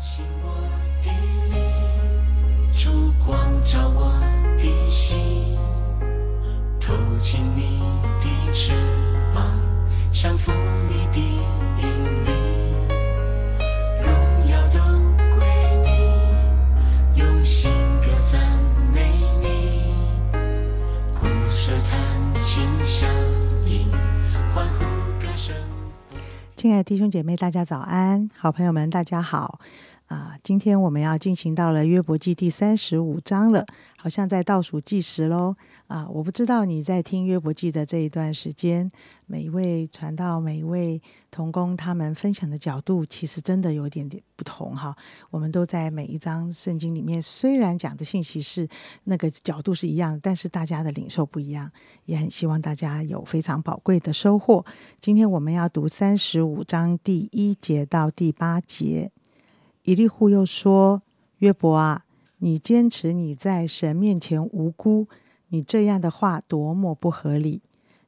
醒我的灵，烛光照我的心，透进你的翅膀，降服你的引领，荣耀都归你，用心歌赞美你，鼓瑟弹琴响。亲爱的弟兄姐妹，大家早安！好朋友们，大家好！啊，今天我们要进行到了约伯记第三十五章了，好像在倒数计时喽。啊，我不知道你在听约伯记的这一段时间，每一位传道、每一位童工他们分享的角度，其实真的有点点不同哈。我们都在每一章圣经里面，虽然讲的信息是那个角度是一样，但是大家的领受不一样，也很希望大家有非常宝贵的收获。今天我们要读三十五章第一节到第八节。以利户又说：“约伯啊，你坚持你在神面前无辜，你这样的话多么不合理！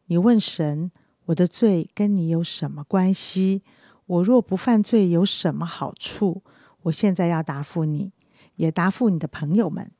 你问神，我的罪跟你有什么关系？我若不犯罪，有什么好处？我现在要答复你，也答复你的朋友们。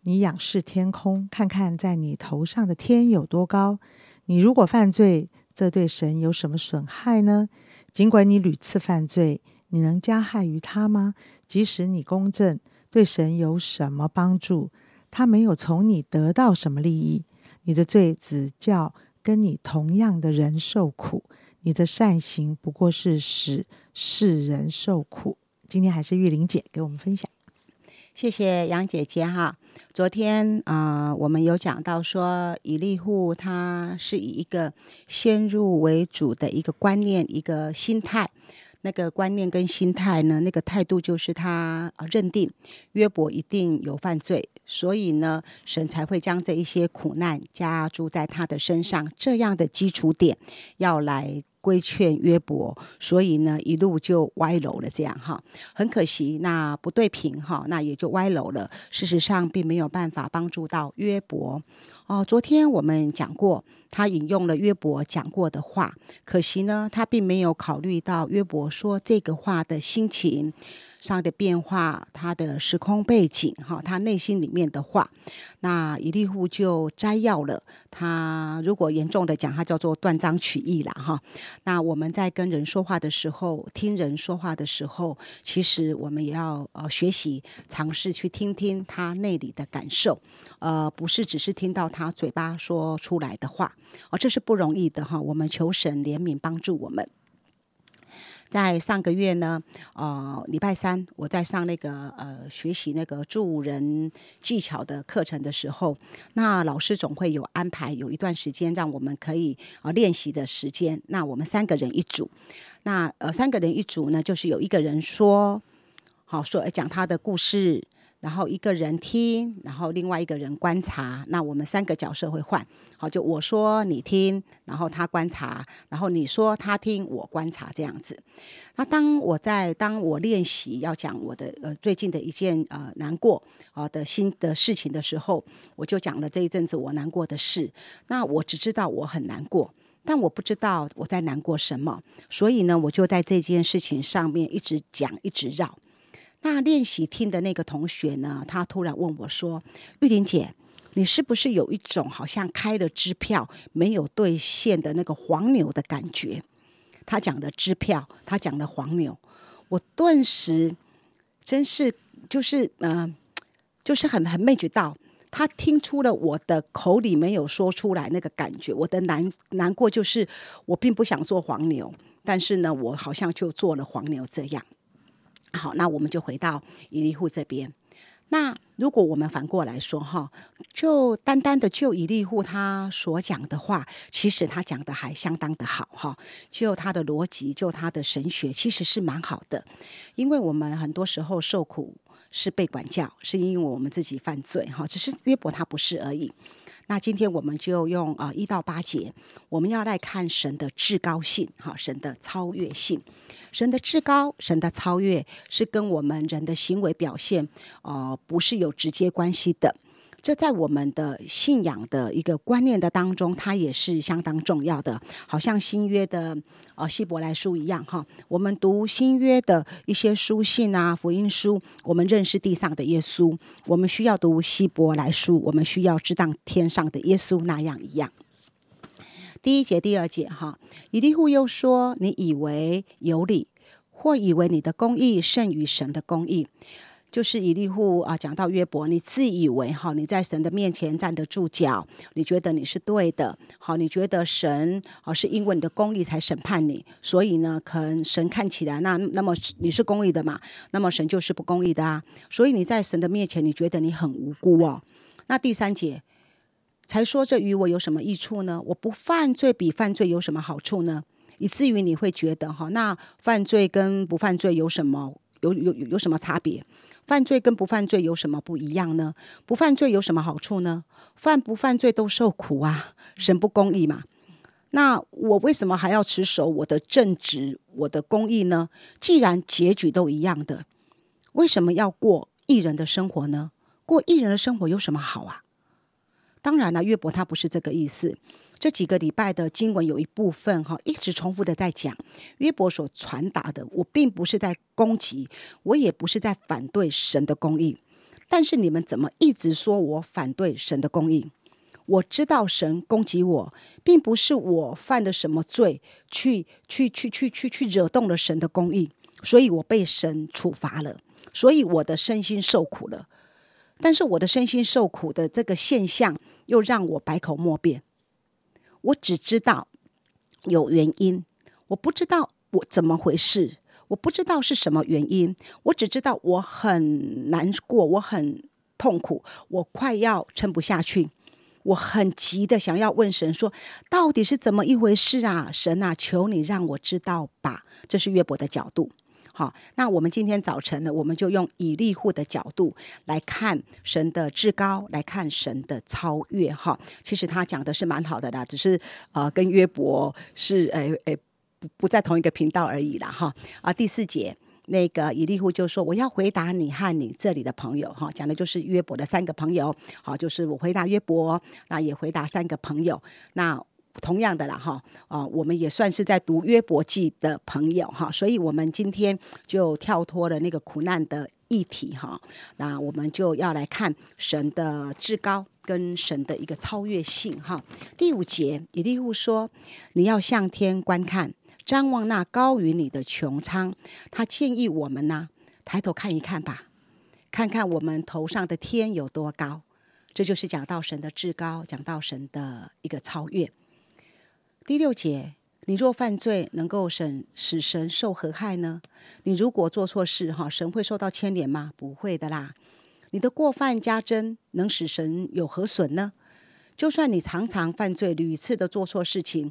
你仰视天空，看看在你头上的天有多高。你如果犯罪，这对神有什么损害呢？尽管你屡次犯罪。”你能加害于他吗？即使你公正，对神有什么帮助？他没有从你得到什么利益。你的罪只叫跟你同样的人受苦，你的善行不过是使世人受苦。今天还是玉玲姐给我们分享。谢谢杨姐姐哈。昨天啊、我们有讲到说，以利户他是以一个先入为主的一个观念、一个心态。那个观念跟心态呢，那个态度就是他呃认定约伯一定有犯罪，所以呢，神才会将这一些苦难加诸在他的身上，这样的基础点要来规劝约伯，所以呢，一路就歪楼了，这样哈，很可惜，那不对平哈，那也就歪楼了。事实上，并没有办法帮助到约伯。哦，昨天我们讲过，他引用了约伯讲过的话，可惜呢，他并没有考虑到约伯说这个话的心情上的变化，他的时空背景哈，他内心里面的话。那以利户就摘要了他，如果严重的讲，他叫做断章取义了哈。那我们在跟人说话的时候，听人说话的时候，其实我们也要呃学习尝试去听听他内里的感受，呃，不是只是听到他他嘴巴说出来的话，哦，这是不容易的哈。我们求神怜悯帮助我们。在上个月呢，呃，礼拜三我在上那个呃学习那个助人技巧的课程的时候，那老师总会有安排有一段时间让我们可以呃练习的时间。那我们三个人一组，那呃三个人一组呢，就是有一个人说，好说讲他的故事。然后一个人听，然后另外一个人观察。那我们三个角色会换，好，就我说你听，然后他观察，然后你说他听，我观察这样子。那当我在当我练习要讲我的呃最近的一件呃难过啊的新的事情的时候，我就讲了这一阵子我难过的事。那我只知道我很难过。但我不知道我在难过什么，所以呢，我就在这件事情上面一直讲，一直绕。那练习听的那个同学呢，他突然问我说：“玉玲姐，你是不是有一种好像开了支票没有兑现的那个黄牛的感觉？”他讲的支票，他讲的黄牛，我顿时真是就是嗯、就是很很没觉到。他听出了我的口里没有说出来那个感觉，我的难难过就是我并不想做黄牛，但是呢，我好像就做了黄牛这样。好，那我们就回到以利户这边。那如果我们反过来说哈，就单单的就以利户他所讲的话，其实他讲的还相当的好哈。就他的逻辑，就他的神学，其实是蛮好的。因为我们很多时候受苦是被管教，是因为我们自己犯罪哈。只是约伯他不是而已。那今天我们就用啊一到八节，我们要来看神的至高性，哈，神的超越性。神的至高，神的超越，是跟我们人的行为表现，呃，不是有直接关系的。这在我们的信仰的一个观念的当中，它也是相当重要的。好像新约的呃希伯来书一样哈，我们读新约的一些书信啊、福音书，我们认识地上的耶稣；我们需要读希伯来书，我们需要知道天上的耶稣那样一样。第一节、第二节哈，以利户又说：“你以为有理，或以为你的公义胜于神的公义。”就是以利户啊，讲到约伯，你自以为哈，你在神的面前站得住脚，你觉得你是对的，好，你觉得神啊是因为你的公义才审判你，所以呢，可能神看起来那那么你是公义的嘛，那么神就是不公义的啊，所以你在神的面前，你觉得你很无辜哦。那第三节才说这与我有什么益处呢？我不犯罪比犯罪有什么好处呢？以至于你会觉得哈，那犯罪跟不犯罪有什么有有有什么差别？犯罪跟不犯罪有什么不一样呢？不犯罪有什么好处呢？犯不犯罪都受苦啊，神不公义嘛。那我为什么还要持守我的正直、我的公义呢？既然结局都一样的，为什么要过艺人的生活呢？过艺人的生活有什么好啊？当然了，约伯他不是这个意思。这几个礼拜的经文有一部分哈，一直重复的在讲约伯所传达的。我并不是在攻击，我也不是在反对神的公义。但是你们怎么一直说我反对神的公义？我知道神攻击我，并不是我犯了什么罪，去去去去去去惹动了神的公义，所以我被神处罚了，所以我的身心受苦了。但是我的身心受苦的这个现象，又让我百口莫辩。我只知道有原因，我不知道我怎么回事，我不知道是什么原因，我只知道我很难过，我很痛苦，我快要撑不下去，我很急的想要问神说，到底是怎么一回事啊？神啊，求你让我知道吧。这是约伯的角度。好，那我们今天早晨呢，我们就用以利户的角度来看神的至高，来看神的超越。哈，其实他讲的是蛮好的啦，只是呃，跟约伯是诶诶不不在同一个频道而已啦。哈，啊，第四节那个以利户就说：“我要回答你和你这里的朋友。”哈，讲的就是约伯的三个朋友。好，就是我回答约伯，那也回答三个朋友。那同样的啦，哈啊，我们也算是在读约伯记的朋友哈，所以我们今天就跳脱了那个苦难的议题哈，那我们就要来看神的至高跟神的一个超越性哈。第五节，以利户说：“你要向天观看，张望那高于你的穹苍。”他建议我们呢，抬头看一看吧，看看我们头上的天有多高。这就是讲到神的至高，讲到神的一个超越。第六节，你若犯罪，能够神使神受何害呢？你如果做错事，哈，神会受到牵连吗？不会的啦。你的过犯加增，能使神有何损呢？就算你常常犯罪，屡次的做错事情，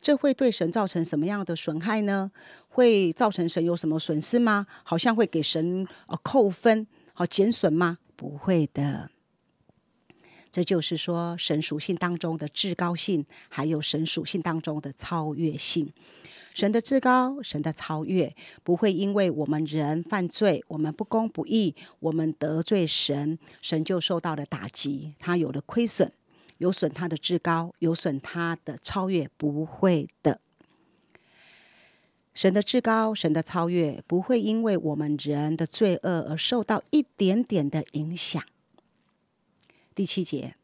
这会对神造成什么样的损害呢？会造成神有什么损失吗？好像会给神呃扣分，好减损吗？不会的。这就是说，神属性当中的至高性，还有神属性当中的超越性。神的至高，神的超越，不会因为我们人犯罪，我们不公不义，我们得罪神，神就受到了打击，他有了亏损，有损他的至高，有损他的超越，不会的。神的至高，神的超越，不会因为我们人的罪恶而受到一点点的影响。第七节，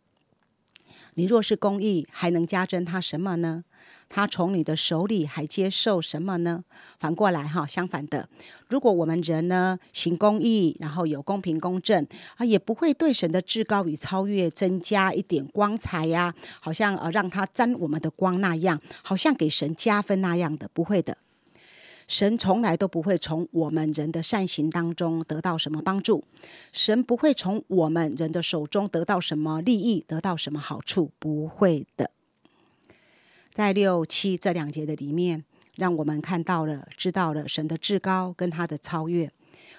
你若是公义，还能加增他什么呢？他从你的手里还接受什么呢？反过来哈，相反的，如果我们人呢行公义，然后有公平公正啊，也不会对神的至高与超越增加一点光彩呀，好像呃让他沾我们的光那样，好像给神加分那样的，不会的。神从来都不会从我们人的善行当中得到什么帮助，神不会从我们人的手中得到什么利益，得到什么好处，不会的。在六七这两节的里面，让我们看到了、知道了神的至高跟他的超越，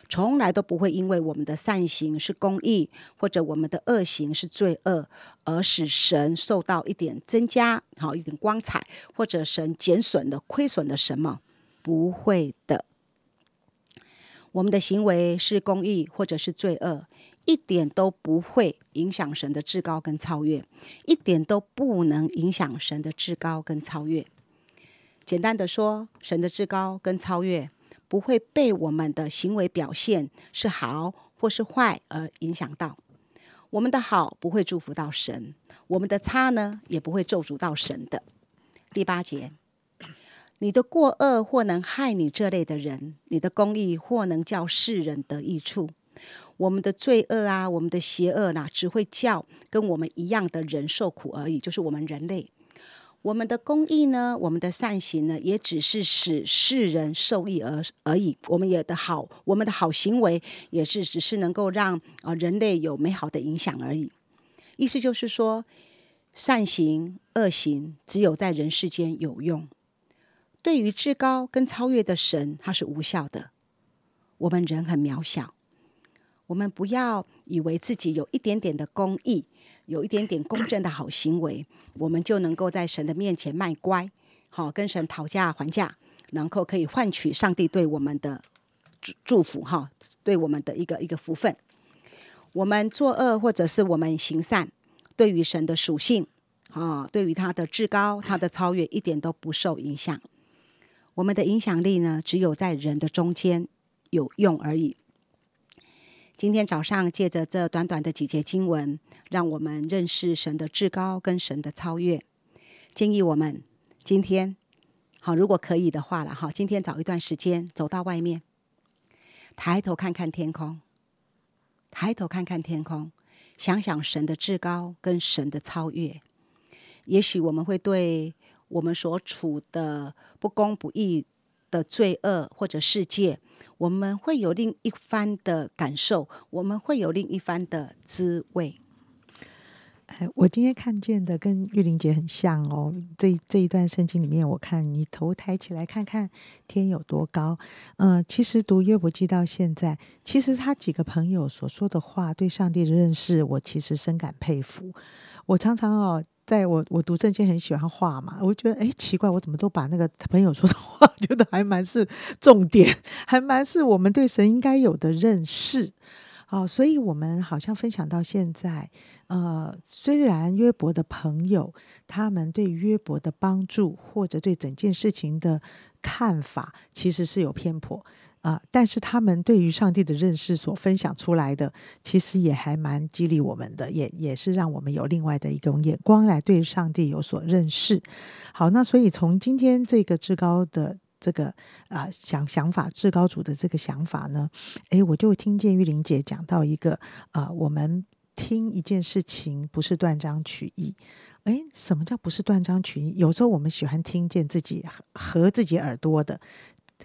从来都不会因为我们的善行是公义，或者我们的恶行是罪恶，而使神受到一点增加，好一点光彩，或者神减损的、亏损的什么。不会的，我们的行为是公义或者是罪恶，一点都不会影响神的至高跟超越，一点都不能影响神的至高跟超越。简单的说，神的至高跟超越不会被我们的行为表现是好或是坏而影响到。我们的好不会祝福到神，我们的差呢也不会咒诅到神的。第八节，你的过恶或能害你这类的人，你的公义或能叫世人得益处。我们的罪恶啊，我们的邪恶呢，只会叫跟我们一样的人受苦而已，就是我们人类。我们的公义呢，我们的善行呢，也只是使世人受益而而已。我们也的好，我们的好行为也是只是能够让啊人类有美好的影响而已。意思就是说，善行恶行只有在人世间有用，对于至高跟超越的神，它是无效的。我们人很渺小。我们不要以为自己有一点点的公义，有一点点公正的好行为，我们就能够在神的面前卖乖，好跟神讨价还价，然后可以换取上帝对我们的祝祝福，哈，对我们的一个一个福分。我们作恶或者是我们行善，对于神的属性，啊，对于他的至高、他的超越，一点都不受影响。我们的影响力呢，只有在人的中间有用而已。今天早上借着这短短的几节经文，让我们认识神的至高跟神的超越。建议我们今天好，如果可以的话了哈，今天找一段时间走到外面，抬头看看天空，抬头看看天空，想想神的至高跟神的超越。也许我们会对我们所处的不公不义。的罪恶或者世界，我们会有另一番的感受，我们会有另一番的滋味。哎，我今天看见的跟玉玲姐很像哦。这这一段圣经里面，我看你头抬起来看看天有多高。嗯，其实读约伯记到现在，其实他几个朋友所说的话，对上帝的认识，我其实深感佩服。我常常哦。在我我读圣经很喜欢画嘛，我觉得哎奇怪，我怎么都把那个朋友说的话 觉得还蛮是重点，还蛮是我们对神应该有的认识。好，所以我们好像分享到现在，呃，虽然约伯的朋友他们对约伯的帮助或者对整件事情的看法其实是有偏颇。啊！但是他们对于上帝的认识所分享出来的，其实也还蛮激励我们的，也也是让我们有另外的一种眼光来对上帝有所认识。好，那所以从今天这个至高的这个啊想想法，至高主的这个想法呢，诶，我就听见玉玲姐讲到一个啊，我们听一件事情不是断章取义。诶，什么叫不是断章取义？有时候我们喜欢听见自己合自己耳朵的。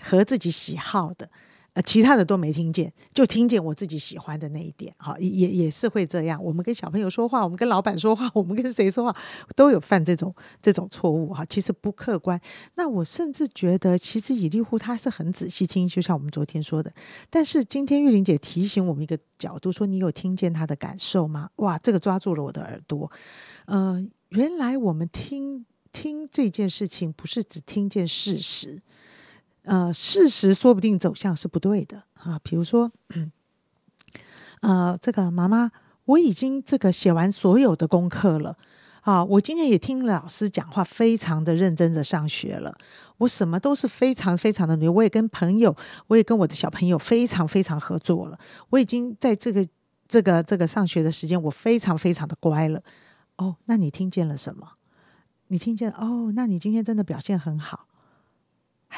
和自己喜好的，呃，其他的都没听见，就听见我自己喜欢的那一点，哈，也也是会这样。我们跟小朋友说话，我们跟老板说话，我们跟谁说话，都有犯这种这种错误，哈，其实不客观。那我甚至觉得，其实以利户他是很仔细听，就像我们昨天说的。但是今天玉玲姐提醒我们一个角度，说你有听见他的感受吗？哇，这个抓住了我的耳朵。呃，原来我们听听这件事情，不是只听见事实。呃，事实说不定走向是不对的啊。比如说，呃，这个妈妈，我已经这个写完所有的功课了啊。我今天也听老师讲话，非常的认真的上学了。我什么都是非常非常的努力。我也跟朋友，我也跟我的小朋友非常非常合作了。我已经在这个这个这个上学的时间，我非常非常的乖了。哦，那你听见了什么？你听见哦？那你今天真的表现很好。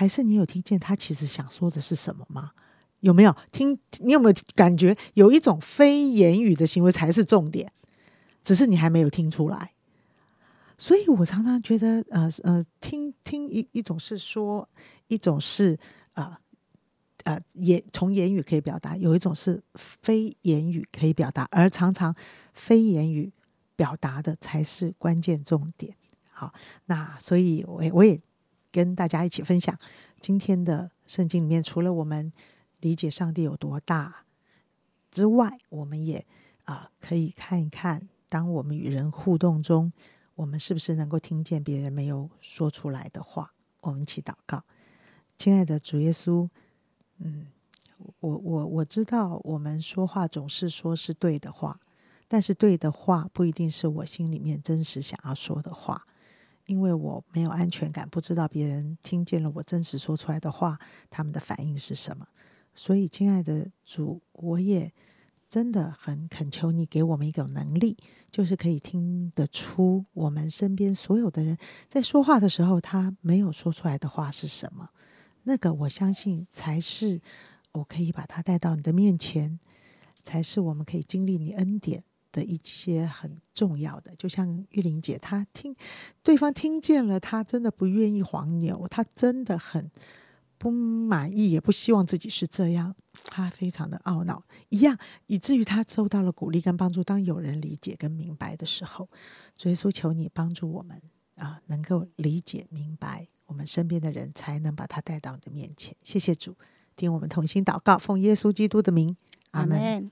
还是你有听见他其实想说的是什么吗？有没有听？你有没有感觉有一种非言语的行为才是重点？只是你还没有听出来。所以我常常觉得，呃呃，听听一一种是说，一种是啊啊言从言语可以表达，有一种是非言语可以表达，而常常非言语表达的才是关键重点。好，那所以我也我也。跟大家一起分享。今天的圣经里面，除了我们理解上帝有多大之外，我们也啊可以看一看，当我们与人互动中，我们是不是能够听见别人没有说出来的话？我们一起祷告，亲爱的主耶稣，嗯，我我我知道我们说话总是说是对的话，但是对的话不一定是我心里面真实想要说的话，因为我没有安全感，不知道别人听见了我真实说出来的话，他们的反应是什么。所以，亲爱的主，我也真的很恳求你给我们一个能力，就是可以听得出我们身边所有的人在说话的时候，他没有说出来的话是什么。那个，我相信才是我可以把他带到你的面前，才是我们可以经历你恩典的一些很重要的。就像玉玲姐，她听对方听见了，她真的不愿意黄牛，她真的很。不满意，也不希望自己是这样，他非常的懊恼，一样，以至于他受到了鼓励跟帮助。当有人理解跟明白的时候，耶稣求你帮助我们啊，能够理解明白，我们身边的人才能把他带到你的面前。谢谢主，听我们同心祷告，奉耶稣基督的名，阿门。